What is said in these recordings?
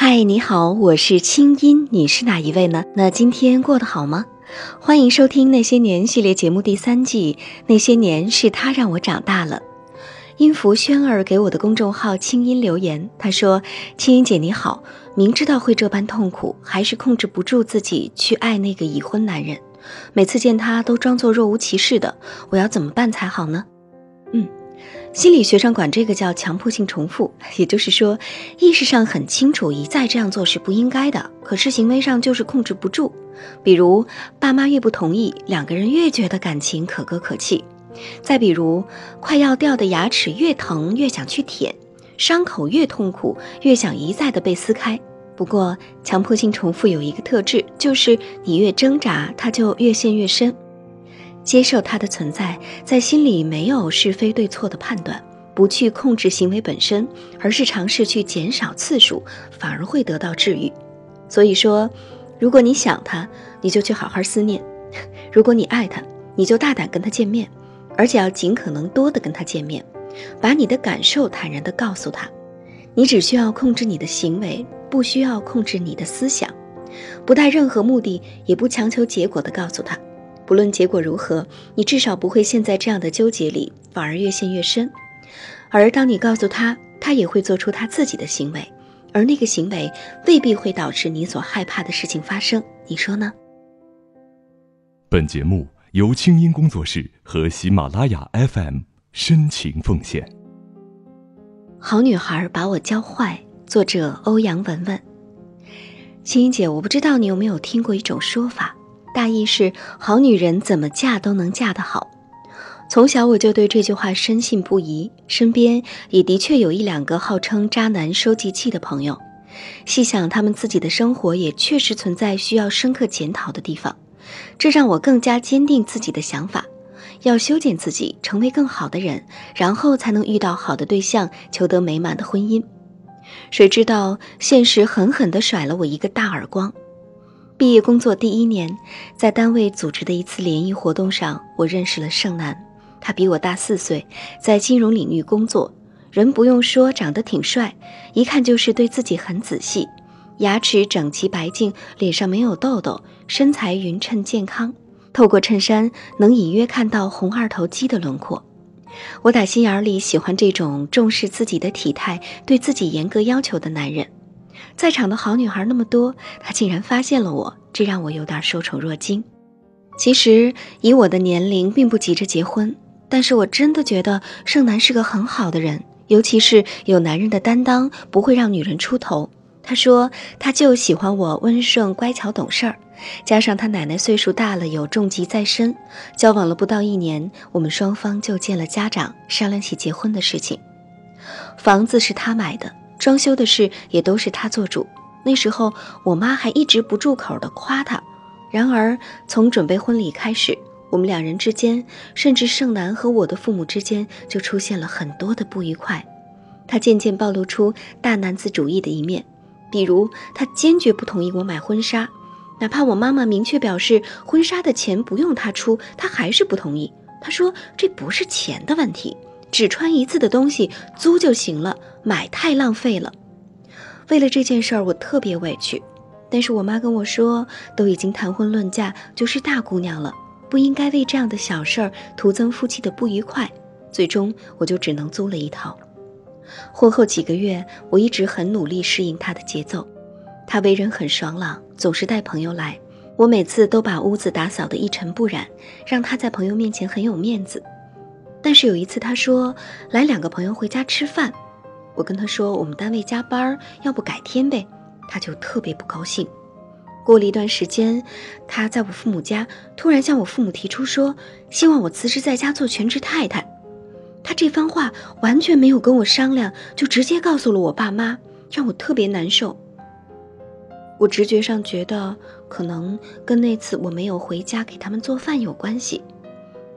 嗨，你好，我是清音，你是哪一位呢？那今天过得好吗？欢迎收听《那些年》系列节目第三季，《那些年是他让我长大了》。音符轩儿给我的公众号“清音”留言，他说：“清音姐你好，明知道会这般痛苦，还是控制不住自己去爱那个已婚男人。每次见他都装作若无其事的，我要怎么办才好呢？”心理学上管这个叫强迫性重复，也就是说，意识上很清楚一再这样做是不应该的，可是行为上就是控制不住。比如爸妈越不同意，两个人越觉得感情可歌可泣；再比如快要掉的牙齿越疼越想去舔，伤口越痛苦越想一再的被撕开。不过强迫性重复有一个特质，就是你越挣扎，它就越陷越深。接受它的存在，在心里没有是非对错的判断，不去控制行为本身，而是尝试去减少次数，反而会得到治愈。所以说，如果你想他，你就去好好思念；如果你爱他，你就大胆跟他见面，而且要尽可能多的跟他见面，把你的感受坦然的告诉他。你只需要控制你的行为，不需要控制你的思想，不带任何目的，也不强求结果的告诉他。不论结果如何，你至少不会陷在这样的纠结里，反而越陷越深。而当你告诉他，他也会做出他自己的行为，而那个行为未必会导致你所害怕的事情发生。你说呢？本节目由清音工作室和喜马拉雅 FM 深情奉献。好女孩把我教坏，作者欧阳文文。青音姐，我不知道你有没有听过一种说法。大意是，好女人怎么嫁都能嫁得好。从小我就对这句话深信不疑，身边也的确有一两个号称渣男收集器的朋友。细想他们自己的生活，也确实存在需要深刻检讨的地方。这让我更加坚定自己的想法：要修剪自己，成为更好的人，然后才能遇到好的对象，求得美满的婚姻。谁知道现实狠狠地甩了我一个大耳光。毕业工作第一年，在单位组织的一次联谊活动上，我认识了盛楠。他比我大四岁，在金融领域工作，人不用说，长得挺帅，一看就是对自己很仔细，牙齿整齐白净，脸上没有痘痘，身材匀称健康。透过衬衫，能隐约看到红二头肌的轮廓。我打心眼里喜欢这种重视自己的体态、对自己严格要求的男人。在场的好女孩那么多，他竟然发现了我，这让我有点受宠若惊。其实以我的年龄，并不急着结婚，但是我真的觉得盛楠是个很好的人，尤其是有男人的担当，不会让女人出头。他说他就喜欢我温顺、乖巧、懂事儿，加上他奶奶岁数大了，有重疾在身，交往了不到一年，我们双方就见了家长，商量起结婚的事情。房子是他买的。装修的事也都是他做主。那时候我妈还一直不住口的夸他。然而从准备婚礼开始，我们两人之间，甚至盛楠和我的父母之间，就出现了很多的不愉快。他渐渐暴露出大男子主义的一面，比如他坚决不同意我买婚纱，哪怕我妈妈明确表示婚纱的钱不用他出，他还是不同意。他说这不是钱的问题。只穿一次的东西租就行了，买太浪费了。为了这件事儿，我特别委屈。但是我妈跟我说，都已经谈婚论嫁，就是大姑娘了，不应该为这样的小事儿徒增夫妻的不愉快。最终，我就只能租了一套。婚后几个月，我一直很努力适应他的节奏。他为人很爽朗，总是带朋友来，我每次都把屋子打扫得一尘不染，让他在朋友面前很有面子。但是有一次，他说来两个朋友回家吃饭，我跟他说我们单位加班，要不改天呗，他就特别不高兴。过了一段时间，他在我父母家突然向我父母提出说，希望我辞职在家做全职太太。他这番话完全没有跟我商量，就直接告诉了我爸妈，让我特别难受。我直觉上觉得可能跟那次我没有回家给他们做饭有关系。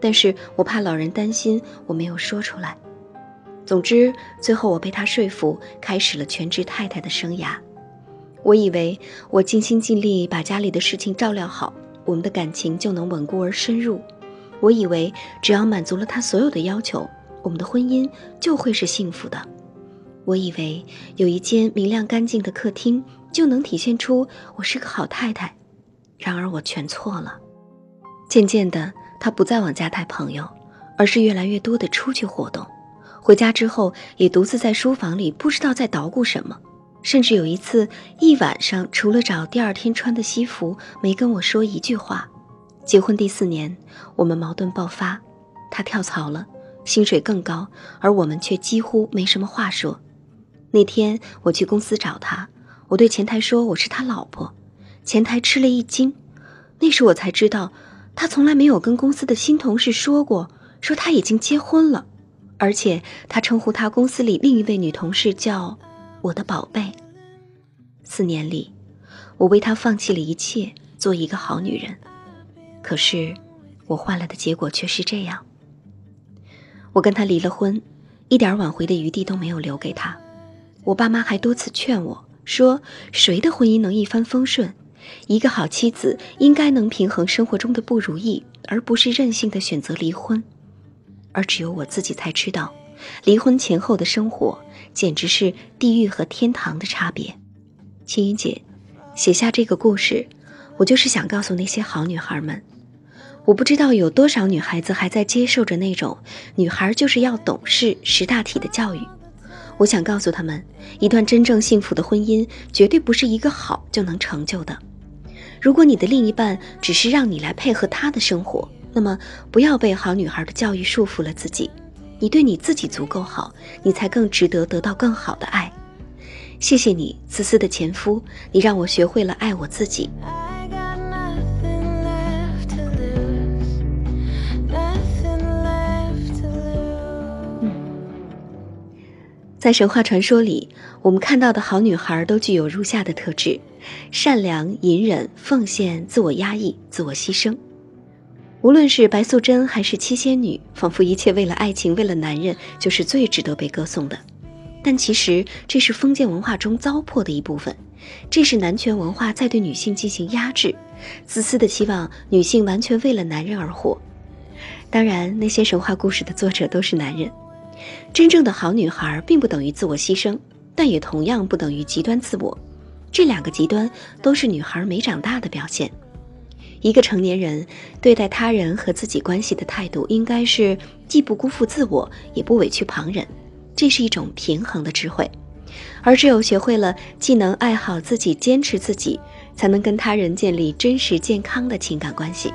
但是我怕老人担心，我没有说出来。总之，最后我被他说服，开始了全职太太的生涯。我以为我尽心尽力把家里的事情照料好，我们的感情就能稳固而深入。我以为只要满足了他所有的要求，我们的婚姻就会是幸福的。我以为有一间明亮干净的客厅就能体现出我是个好太太，然而我全错了。渐渐的，他不再往家带朋友，而是越来越多的出去活动。回家之后，也独自在书房里不知道在捣鼓什么，甚至有一次一晚上，除了找第二天穿的西服，没跟我说一句话。结婚第四年，我们矛盾爆发，他跳槽了，薪水更高，而我们却几乎没什么话说。那天我去公司找他，我对前台说我是他老婆，前台吃了一惊。那时我才知道，他从来没有跟公司的新同事说过，说他已经结婚了。而且他称呼他公司里另一位女同事叫“我的宝贝”。四年里，我为他放弃了一切，做一个好女人。可是，我换来的结果却是这样。我跟他离了婚，一点挽回的余地都没有留给他。我爸妈还多次劝我说：“谁的婚姻能一帆风顺？一个好妻子应该能平衡生活中的不如意，而不是任性的选择离婚。”而只有我自己才知道，离婚前后的生活简直是地狱和天堂的差别。青云姐写下这个故事，我就是想告诉那些好女孩们：我不知道有多少女孩子还在接受着那种“女孩就是要懂事、识大体”的教育。我想告诉她们，一段真正幸福的婚姻绝对不是一个好就能成就的。如果你的另一半只是让你来配合他的生活，那么，不要被好女孩的教育束缚了自己。你对你自己足够好，你才更值得得到更好的爱。谢谢你，自私的前夫，你让我学会了爱我自己。嗯，在神话传说里，我们看到的好女孩都具有如下的特质：善良、隐忍、奉献、自我压抑、自我牺牲。无论是白素贞还是七仙女，仿佛一切为了爱情、为了男人，就是最值得被歌颂的。但其实这是封建文化中糟粕的一部分，这是男权文化在对女性进行压制，自私的期望女性完全为了男人而活。当然，那些神话故事的作者都是男人。真正的好女孩并不等于自我牺牲，但也同样不等于极端自我。这两个极端都是女孩没长大的表现。一个成年人对待他人和自己关系的态度，应该是既不辜负自我，也不委屈旁人，这是一种平衡的智慧。而只有学会了既能爱好自己、坚持自己，才能跟他人建立真实健康的情感关系。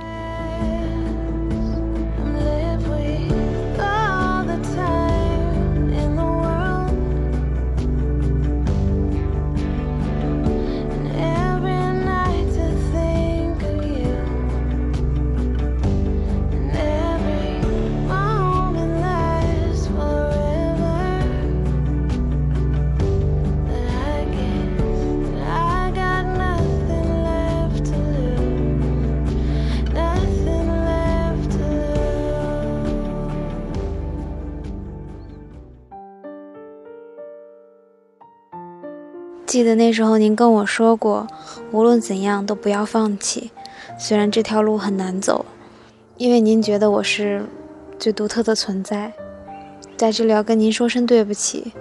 记得那时候您跟我说过，无论怎样都不要放弃。虽然这条路很难走，因为您觉得我是最独特的存在。在这里要跟您说声对不起，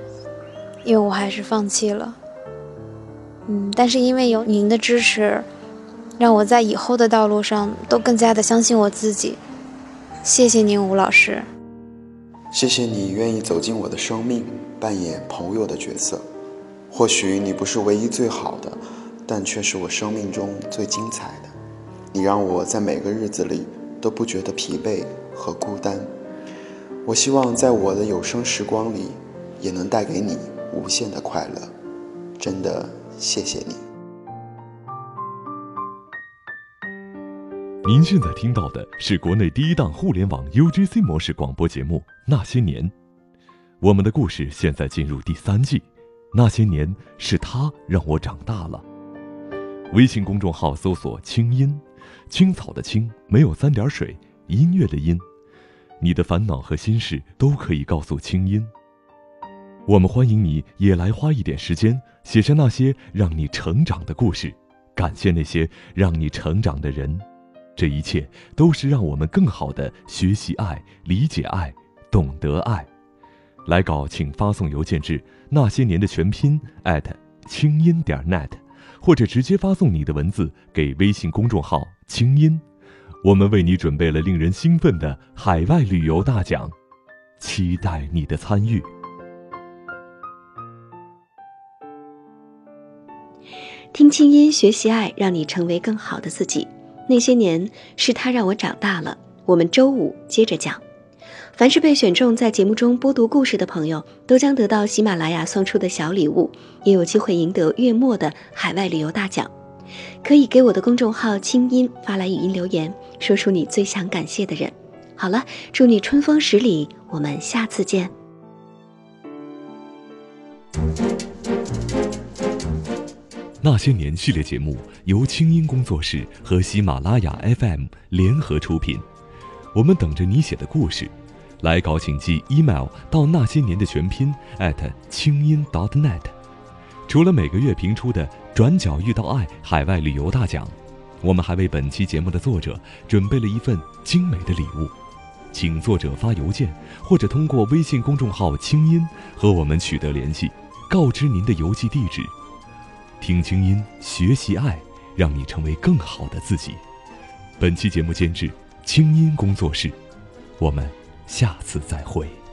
因为我还是放弃了。嗯，但是因为有您的支持，让我在以后的道路上都更加的相信我自己。谢谢您，吴老师。谢谢你愿意走进我的生命，扮演朋友的角色。或许你不是唯一最好的，但却是我生命中最精彩的。你让我在每个日子里都不觉得疲惫和孤单。我希望在我的有生时光里，也能带给你无限的快乐。真的，谢谢你。您现在听到的是国内第一档互联网 UGC 模式广播节目《那些年》，我们的故事现在进入第三季。那些年是他让我长大了。微信公众号搜索“清音”，青草的青没有三点水，音乐的音。你的烦恼和心事都可以告诉清音。我们欢迎你也来花一点时间，写下那些让你成长的故事。感谢那些让你成长的人，这一切都是让我们更好的学习爱、理解爱、懂得爱。来稿请发送邮件至那些年的全拼艾特清音点 net，或者直接发送你的文字给微信公众号清音，我们为你准备了令人兴奋的海外旅游大奖，期待你的参与。听清音，学习爱，让你成为更好的自己。那些年是他让我长大了。我们周五接着讲。凡是被选中在节目中播读故事的朋友，都将得到喜马拉雅送出的小礼物，也有机会赢得月末的海外旅游大奖。可以给我的公众号“清音”发来语音留言，说出你最想感谢的人。好了，祝你春风十里，我们下次见。那些年系列节目由清音工作室和喜马拉雅 FM 联合出品，我们等着你写的故事。来稿请寄 email 到那些年的全拼清音 .dot.net。除了每个月评出的“转角遇到爱”海外旅游大奖，我们还为本期节目的作者准备了一份精美的礼物，请作者发邮件或者通过微信公众号“清音”和我们取得联系，告知您的邮寄地址。听清音，学习爱，让你成为更好的自己。本期节目监制清音工作室，我们下次再会。